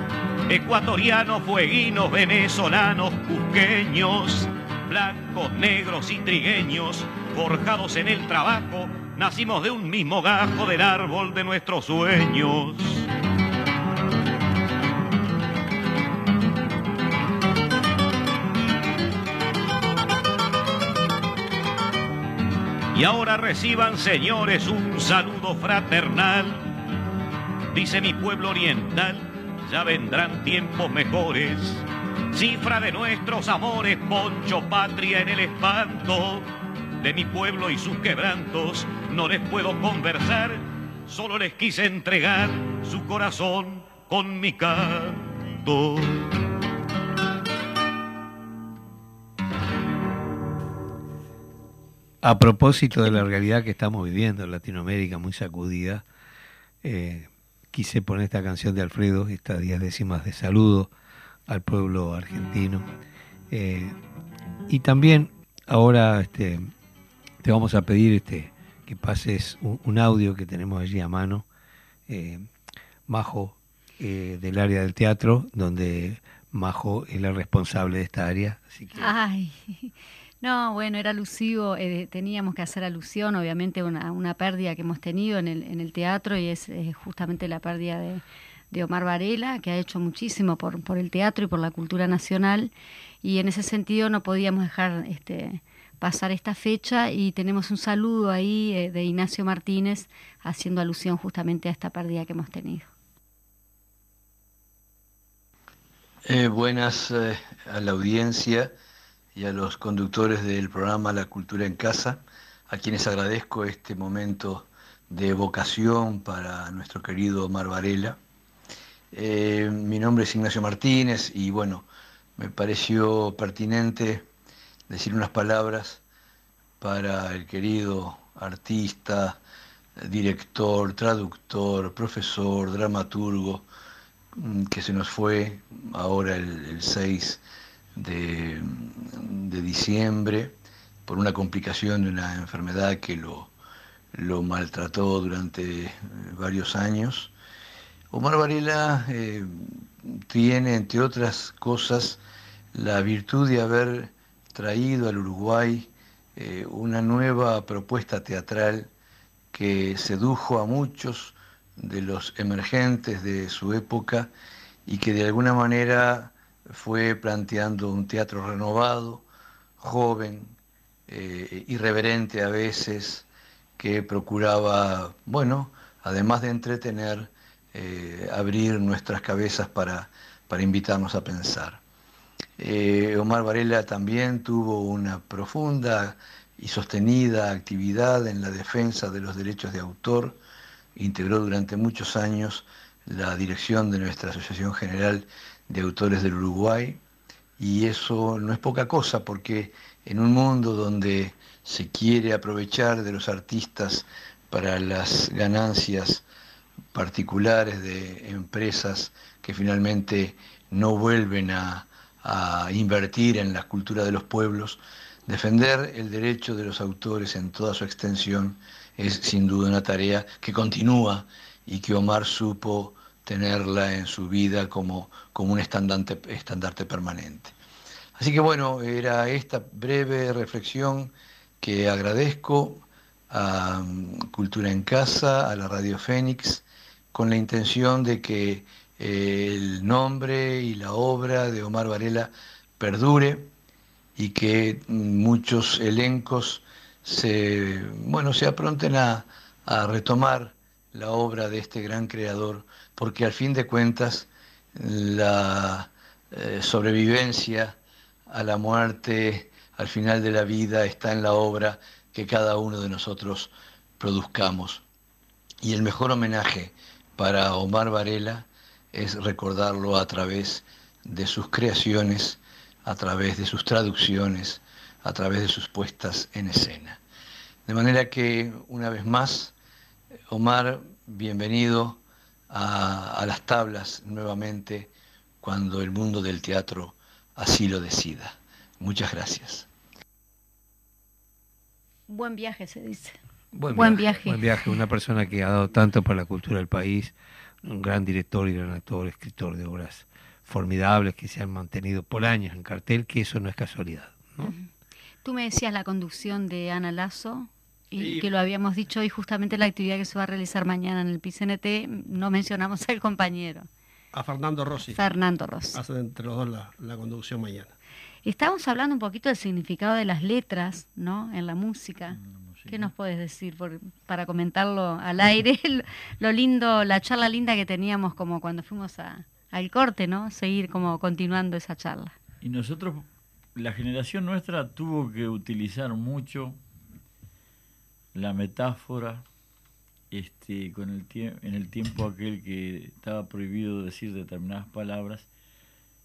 ecuatorianos, fueguinos, venezolanos, cusqueños, blancos, negros y trigueños, forjados en el trabajo, nacimos de un mismo gajo del árbol de nuestros sueños. Y ahora reciban, señores, un saludo fraternal dice mi pueblo oriental, ya vendrán tiempos mejores. Cifra de nuestros amores, poncho patria en el espanto. De mi pueblo y sus quebrantos no les puedo conversar, solo les quise entregar su corazón con mi canto. A propósito de la realidad que estamos viviendo en Latinoamérica, muy sacudida, eh, quise poner esta canción de Alfredo, estas diez décimas de saludo al pueblo argentino. Eh, y también ahora este, te vamos a pedir este, que pases un, audio que tenemos allí a mano, eh, Majo, eh, del área del teatro, donde Majo es la responsable de esta área. Ay. No, bueno, era alusivo, eh, teníamos que hacer alusión, obviamente, a una, pérdida que hemos tenido en el, en el teatro y es, justamente la pérdida de, de, Omar Varela, que ha hecho muchísimo por, por el teatro y por la cultura nacional y en ese sentido no podíamos dejar este, pasar esta fecha y tenemos un saludo ahí eh, de Ignacio Martínez haciendo alusión justamente a esta pérdida que hemos tenido. Eh, buenas a la audiencia y a los conductores del programa La Cultura en Casa, a quienes agradezco este momento de evocación para nuestro querido Omar Varela. Eh, mi nombre es Ignacio Martínez y bueno, me pareció pertinente decir unas palabras para el querido artista, director, traductor, profesor, dramaturgo, mm, que se nos fue ahora el, 6 de, diciembre por una complicación de una enfermedad que lo, lo maltrató durante eh, varios años. Omar Varela eh, tiene, entre otras cosas, la virtud de haber traído al Uruguay eh, una nueva propuesta teatral que sedujo a muchos de los emergentes de su época y que de alguna manera fue planteando un teatro renovado, joven, eh, irreverente a veces, que procuraba, bueno, además de entretener, eh, abrir nuestras cabezas para, para invitarnos a pensar. Eh, Omar Varela también tuvo una profunda y sostenida actividad en la defensa de los derechos de autor, integró durante muchos años la dirección de nuestra Asociación General de Autores del Uruguay y eso no es poca cosa porque en un mundo donde se quiere aprovechar de los artistas para las ganancias particulares de empresas que finalmente no vuelven a, invertir en la cultura de los pueblos, defender el derecho de los autores en toda su extensión es sin duda una tarea que continúa y que Omar supo tenerla en su vida como, como un estandarte, estandarte permanente. Así que bueno, era esta breve reflexión que agradezco a mm, Cultura en Casa, a la Radio Fénix, con la intención de que el nombre y la obra de Omar Varela perdure y que muchos elencos se, bueno, se apronten a, retomar la obra de este gran creador, porque al fin de cuentas la eh, sobrevivencia a la muerte, al final de la vida, está en la obra que cada uno de nosotros produzcamos. Y el mejor homenaje para Omar Varela es recordarlo a través de sus creaciones, a través de sus traducciones, a través de sus puestas en escena. De manera que, una vez más, Omar, bienvenido a, las tablas nuevamente cuando el mundo del teatro así lo decida. Muchas gracias. Buen viaje, se dice. Buen, viaje, Buen viaje, una persona que ha dado tanto para la cultura del país, un gran director y gran actor, escritor de obras formidables que se han mantenido por años en cartel, que eso no es casualidad. Tú me decías la conducción de Ana Lazo, y que lo habíamos dicho hoy, justamente la actividad que se va a realizar mañana en el PCNT, no mencionamos al compañero. A Fernando Rossi. Fernando Rossi. Hace entre los dos la, conducción mañana. Estábamos hablando un poquito del significado de las letras, ¿no? En la música. ¿Qué nos puedes decir para comentarlo al aire? lo lindo, la charla linda que teníamos como cuando fuimos a, al corte, ¿no? Seguir como continuando esa charla. Y nosotros, la generación nuestra tuvo que utilizar mucho la metáfora este, con el en el tiempo aquel que estaba prohibido decir determinadas palabras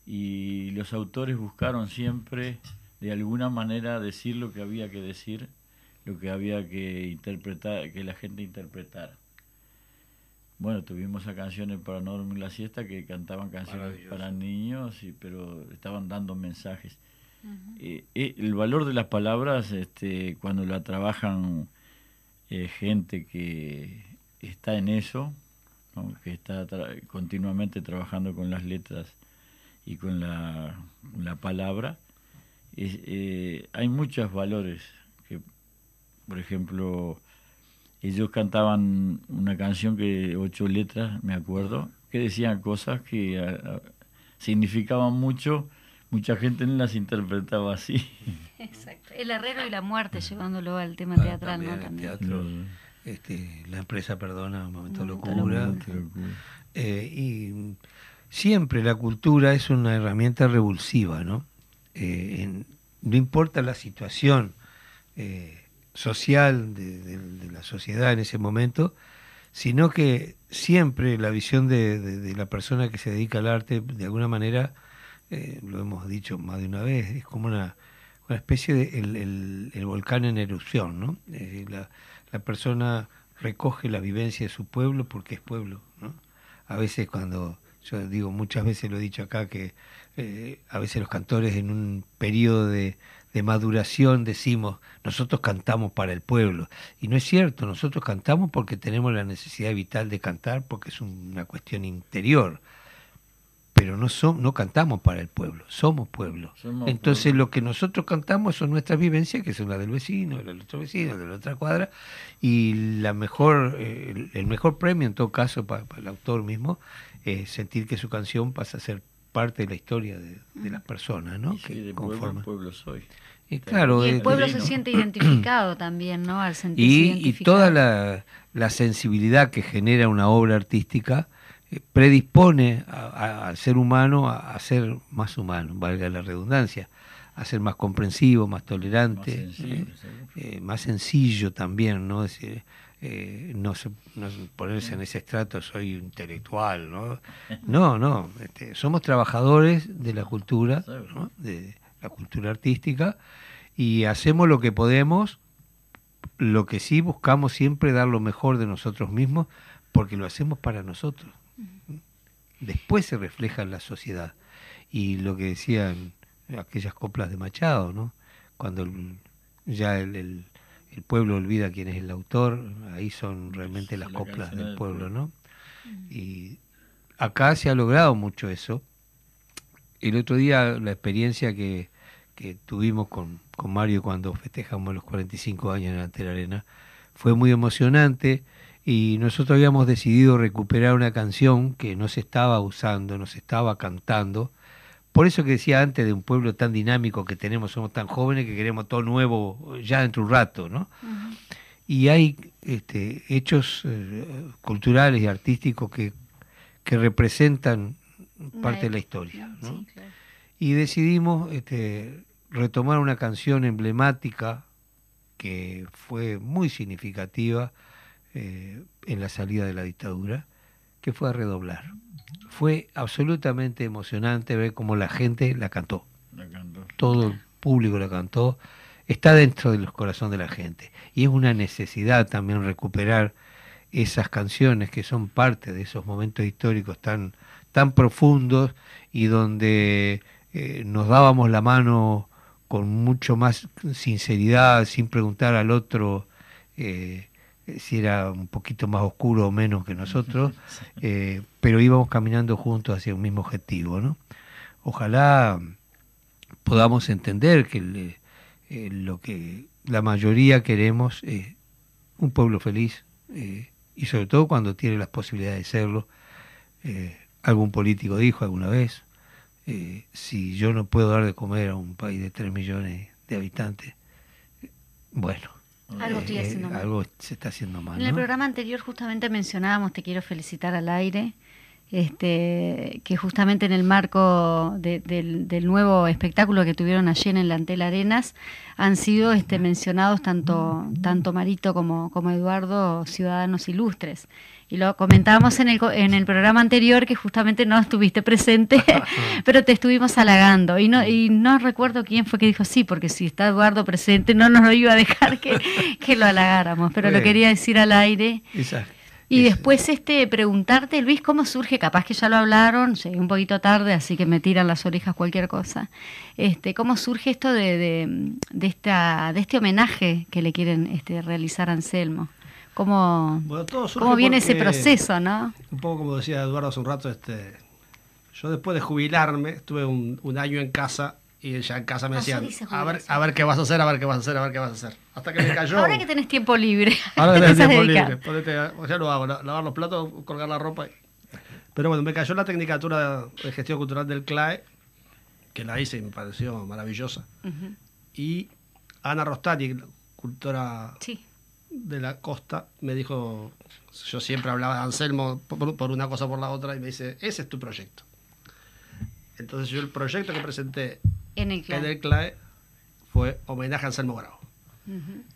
y los autores buscaron siempre de alguna manera decir lo que había que decir lo que había que interpretar, que la gente interpretara. Bueno, tuvimos a canciones para no dormir la siesta que cantaban canciones para niños, y, pero estaban dando mensajes. Eh, eh, el valor de las palabras, este, cuando la trabajan eh, gente que está en eso, que está continuamente trabajando con las letras y con la, la palabra, hay muchos valores por ejemplo, ellos cantaban una canción que ocho letras, me acuerdo, que decían cosas que significaban mucho, mucha gente no las interpretaba así. Exacto. El herrero y la muerte, llevándolo al tema ah, teatral, ¿no? También. este, la empresa perdona, un momento de locura. Eh, y siempre la cultura es una herramienta revulsiva, ¿no? Eh, no importa la situación. Eh, social de, la sociedad en ese momento, sino que siempre la visión de, la persona que se dedica al arte, de alguna manera, eh, lo hemos dicho más de una vez, es como una, una especie de el, volcán en erupción, ¿no? la, persona recoge la vivencia de su pueblo porque es pueblo. ¿no? A veces cuando, yo digo, muchas veces lo he dicho acá, que eh, a veces los cantores en un periodo de, de maduración decimos, nosotros cantamos para el pueblo. Y no es cierto, nosotros cantamos porque tenemos la necesidad vital de cantar, porque es una cuestión interior. Pero no, no cantamos para el pueblo, somos pueblo. Entonces lo que nosotros cantamos son nuestras vivencias, que son las del vecino, del otro vecino, de la otra cuadra, y la mejor, eh, el, mejor premio en todo caso para, el autor mismo es sentir que su canción pasa a ser parte de la historia de, las personas, ¿no? que de pueblo, pueblo soy. Y, claro, el pueblo se siente identificado también, ¿no? Al y, y toda la, sensibilidad que genera una obra artística eh, predispone al ser humano a, ser más humano, valga la redundancia, a ser más comprensivo, más tolerante, más sencillo, eh, eh, más sencillo también, ¿no? Es decir, no, ponerse en ese estrato soy intelectual, ¿no? No, no, este, somos trabajadores de la cultura, de la cultura artística, y hacemos lo que podemos, lo que sí buscamos siempre dar lo mejor de nosotros mismos, porque lo hacemos para nosotros. Después se refleja en la sociedad. Y lo que decían aquellas coplas de Machado, ¿no? Cuando ya el, el, pueblo olvida quién es el autor, ahí son realmente las coplas del pueblo, ¿no? Y acá se ha logrado mucho eso. El otro día la experiencia que, que tuvimos con, con Mario cuando festejamos los 45 años en la Arena fue muy emocionante y nosotros habíamos decidido recuperar una canción que no se estaba usando, no se estaba cantando. Por eso que decía antes de un pueblo tan dinámico que tenemos, somos tan jóvenes que queremos todo nuevo ya dentro de un rato, ¿no? Y hay este, hechos eh, culturales y artísticos que, que representan parte de la historia, ¿no? Y decidimos este, retomar una canción emblemática que fue muy significativa eh, en la salida de la dictadura, que fue a redoblar. Fue absolutamente emocionante ver cómo la gente la cantó. Todo el público la cantó. Está dentro de los corazones de la gente. Y es una necesidad también recuperar esas canciones que son parte de esos momentos históricos tan, tan profundos y donde eh, nos dábamos la mano con mucho más sinceridad, sin preguntar al otro eh, si era un poquito más oscuro o menos que nosotros, eh, pero íbamos caminando juntos hacia un mismo objetivo. ¿no? Ojalá podamos entender que eh, lo que la mayoría queremos es un pueblo feliz y sobre todo cuando tiene las posibilidades de serlo. algún político dijo alguna vez, si yo no puedo dar de comer a un país de 3 millones de habitantes, bueno, algo, estoy eh, haciendo algo se está haciendo mal. En el programa anterior justamente mencionábamos, te quiero felicitar al aire, este, que justamente en el marco del, nuevo espectáculo que tuvieron ayer en la Antel Arenas han sido este, mencionados tanto, tanto Marito como, como Eduardo, ciudadanos ilustres. Y lo comentábamos en el, en el programa anterior que justamente no estuviste presente, pero te estuvimos halagando. Y no, y no recuerdo quién fue que dijo sí, porque si está Eduardo presente no nos lo iba a dejar que, que lo halagáramos, pero lo quería decir al aire. Exacto. Y después este preguntarte, Luis, ¿cómo surge? Capaz que ya lo hablaron, llegué un poquito tarde, así que me tiran las orejas cualquier cosa. Este, ¿Cómo surge esto de, de, esta, de este homenaje que le quieren este, realizar a Anselmo? ¿Cómo, ¿cómo viene ese proceso, no? Un poco como decía Eduardo hace un rato, este, yo después de jubilarme, estuve un, un año en casa y ya en casa me decían, a ver, a ver qué vas a hacer, a ver qué vas a hacer, a ver qué vas a hacer. Hasta que me cayó. Ahora que tenés tiempo libre. Ahora que tenés tiempo libre. ya lo hago, lavar los platos, colgar la ropa. Pero bueno, me cayó la Tecnicatura de Gestión Cultural del CLAE, que la hice y me pareció maravillosa. Y Ana Rostati, cultora de la costa, me dijo, yo siempre hablaba de Anselmo por, por una cosa o por la otra, y me dice, ese es tu proyecto. Entonces yo el proyecto que presenté en el CLAE, fue homenaje a Anselmo Grau.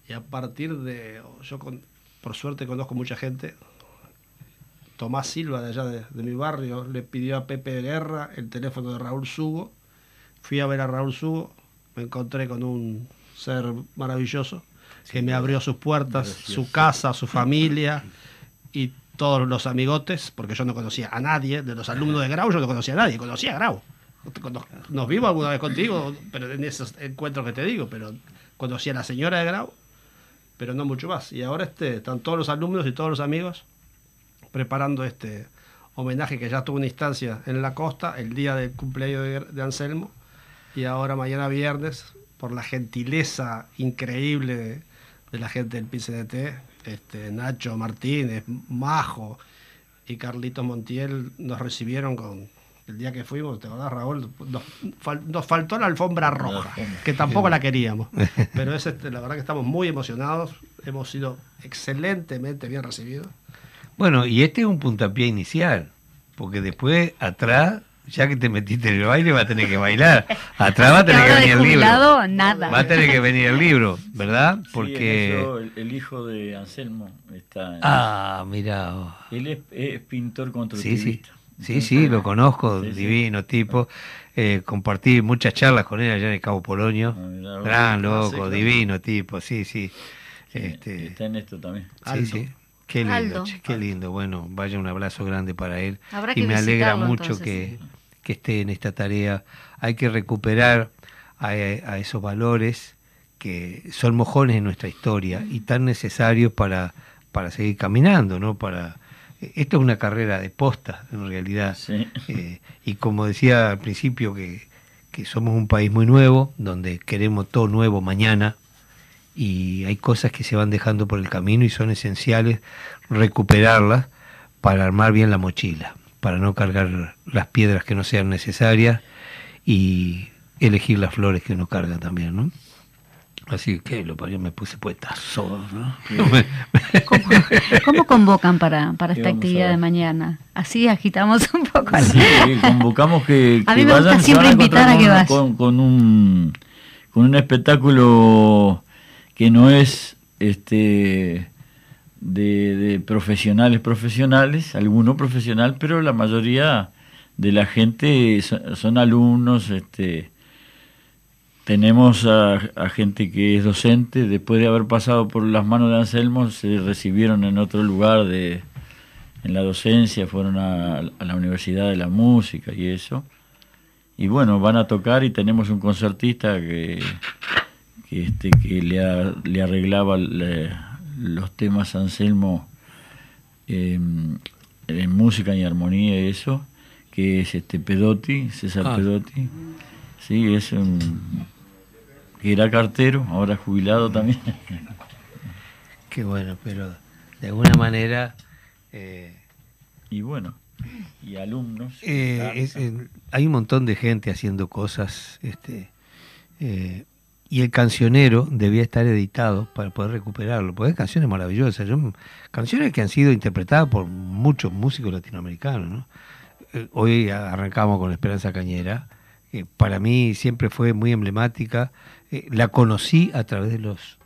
Y a partir de, yo por suerte conozco mucha gente, Tomás Silva de allá de, mi barrio le pidió a Pepe Guerra el teléfono de Raúl Sugo, fui a ver a Raúl Sugo, me encontré con un ser maravilloso que me abrió sus puertas, su casa, su familia y todos los amigotes, porque yo no conocía a nadie, de los alumnos de Grau yo no conocía a nadie, conocía a Grau. Nos, nos vimos alguna vez contigo, pero en esos encuentros que te digo, pero conocí a la señora de Grau, pero no mucho más. Y ahora este, están todos los alumnos y todos los amigos preparando este homenaje que ya tuvo una instancia en la costa el día del cumpleaños de, de Anselmo y ahora mañana viernes por la gentileza increíble de, de la gente del PCDT, este, Nacho Martínez, Majo y Carlitos Montiel nos recibieron con el día que fuimos, te acordás Raúl, nos, fal- nos faltó la alfombra roja, que tampoco la queríamos, pero es este, la verdad que estamos muy emocionados, hemos sido excelentemente bien recibidos. Bueno, y este es un puntapié inicial, porque después atrás, ya que te metiste en el baile, va a tener que bailar. Atrás va a tener que venir el libro. nada. Va a tener que venir el libro, ¿verdad? Sí, Porque... eso el, el hijo de Anselmo está. en- Ah, mira. Él es, es pintor Sí, constructivista. sí. Sí, sí, lo conozco, Sí, sí. divino tipo. Eh, compartí muchas charlas con él allá en el Cabo Polonio. Ah, mirá. Gran sí, loco, divino tipo, sí, sí. Sí, Este, Está en esto también. sí, sí. Qué lindo, Aldo. che, qué lindo. Bueno, vaya un abrazo grande para él. Habrá y que me alegra mucho entonces. que, que esté en esta tarea. Hay que recuperar a, a esos valores que son mojones en nuestra historia y tan necesarios para, para seguir caminando, ¿no? Para, esto es una carrera de posta, en realidad. Sí. Eh, y como decía al principio, que, que somos un país muy nuevo, donde queremos todo nuevo mañana, y hay cosas que se van dejando por el camino y son esenciales recuperarlas para armar bien la mochila, para no cargar las piedras que no sean necesarias y elegir las flores que uno carga también, ¿no? Así que lo parió, me puse puestazo, ¿no? ¿Cómo, cómo convocan para, para ¿Qué esta a actividad de mañana? Así agitamos un poco. la- Sí, convocamos que, A que mí me gusta vayan, siempre a invitar a que. Con, con un, con un espectáculo que no es este de, profesionales profesionales, alguno profesional, pero la mayoría de la gente son, alumnos, este tenemos a, a gente que es docente, después de haber pasado por las manos de Anselmo, se recibieron en otro lugar de, en la docencia, fueron a la Universidad de la Música y eso. Y bueno, van a tocar y tenemos un concertista que, que, este, que le, a- le arreglaba le- los temas a Anselmo eh, en música y armonía y eso, que es este Pedotti, César Ah. Pedotti. Sí, es un... que era cartero, ahora jubilado también. Qué bueno, pero de alguna manera... eh, y bueno, y alumnos. Eh, es- eh, hay un montón de gente haciendo cosas, este, eh, y el cancionero debía estar editado para poder recuperarlo, porque hay canciones maravillosas, yo- canciones que han sido interpretadas por muchos músicos latinoamericanos. ¿no? Eh, hoy arrancamos con Esperanza Cañera, que para mí siempre fue muy emblemática, eh, la conocí a través de los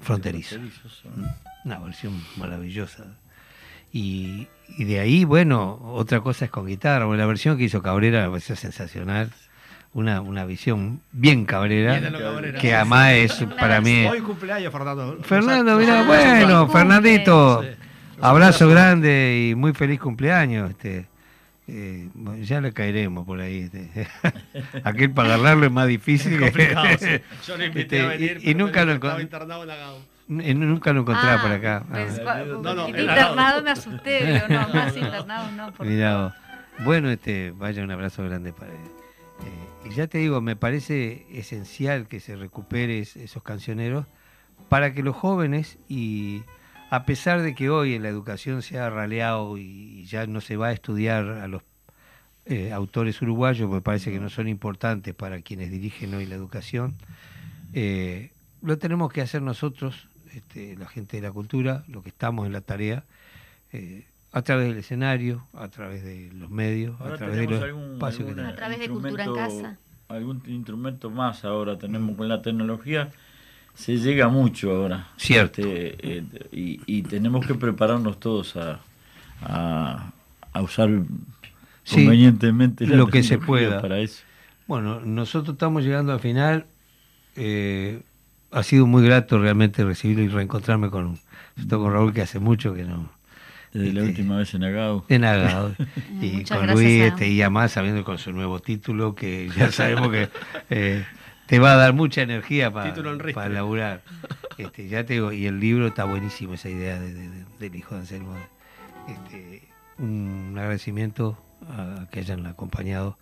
fronterizos. Una versión maravillosa. Y, y de ahí, bueno, otra cosa es con guitarra. Bueno, la versión que hizo Cabrera me pareció sensacional. Una, una visión bien cabrera, Bien Cabrera. que además es para mí... Hoy cumpleaños, Fernando. Fernando, mira, Ah, bueno. Fernandito, Sí. abrazo grande y muy feliz cumpleaños. Este, eh, ya le caeremos por ahí. este. Aquel para agarrarlo es más difícil. Es complicado, sí. Yo lo invité Este, a venir, y, y nunca lo, estaba encon- internado en eh, nunca lo encontraba Ah, por acá. Ah. pensé- No, no, internado me asusté, digo, no, más internado no. por Mirá. Bueno, este, vaya un abrazo grande para él. Y ya te digo, me parece esencial que se recupere es- esos cancioneros para que los jóvenes, y a pesar de que hoy en la educación se ha raleado y ya no se va a estudiar a los eh, autores uruguayos, me parece que no son importantes para quienes dirigen hoy la educación, eh, lo tenemos que hacer nosotros, este, la gente de la cultura, lo que estamos en la tarea, eh, a través del escenario, a través de los medios, Ahora a través de los algún- espacios que tenemos. A través de Cultura en Casa. Algún instrumento más ahora tenemos con la tecnología. Se llega mucho ahora. Cierto. Este, eh, y, y tenemos que prepararnos todos a, a, a usar Sí, convenientemente la lo que se pueda. para eso. Bueno, nosotros estamos llegando al final. eh, ha sido muy grato realmente recibirlo y reencontrarme con, con Raúl, que hace mucho que no. Desde la este, última vez en Agao. En Agao. y Muchas con Luis, a- este, y además sabiendo con su nuevo título, que ya sabemos que eh, te va a dar mucha energía para en ristre. laburar. Este, ya te digo, y el libro está buenísimo, esa idea de- de- de- del hijo de Anselmo. Este, un agradecimiento a que hayan acompañado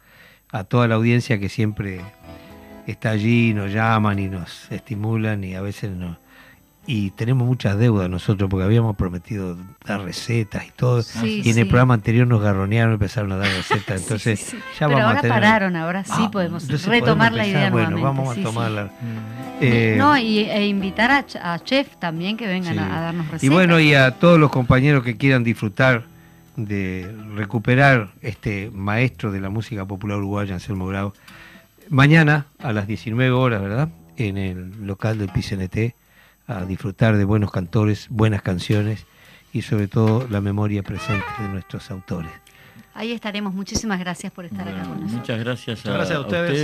a toda la audiencia que siempre está allí, nos llaman y nos estimulan y a veces nos... Y tenemos muchas deudas nosotros porque habíamos prometido dar recetas y todo. Sí, y en el programa anterior nos garronearon, empezaron a dar recetas. Entonces Sí, ya Pero vamos ahora a tener... pararon, ahora sí Ah, podemos retomar podemos la idea Bueno, nuevamente. vamos a tomarla. Eh, no, y, e invitar a, a chef también que vengan a, a darnos recetas. Y bueno, y a todos los compañeros que quieran disfrutar de recuperar este maestro de la música popular uruguaya, Anselmo Grau, mañana a las 19 horas, ¿verdad? En el local del PCNT, a disfrutar de buenos cantores, buenas canciones y sobre todo la memoria presente de nuestros autores. Ahí estaremos. Muchísimas gracias por estar acá con nosotros. Muchas gracias a, gracias a a ustedes.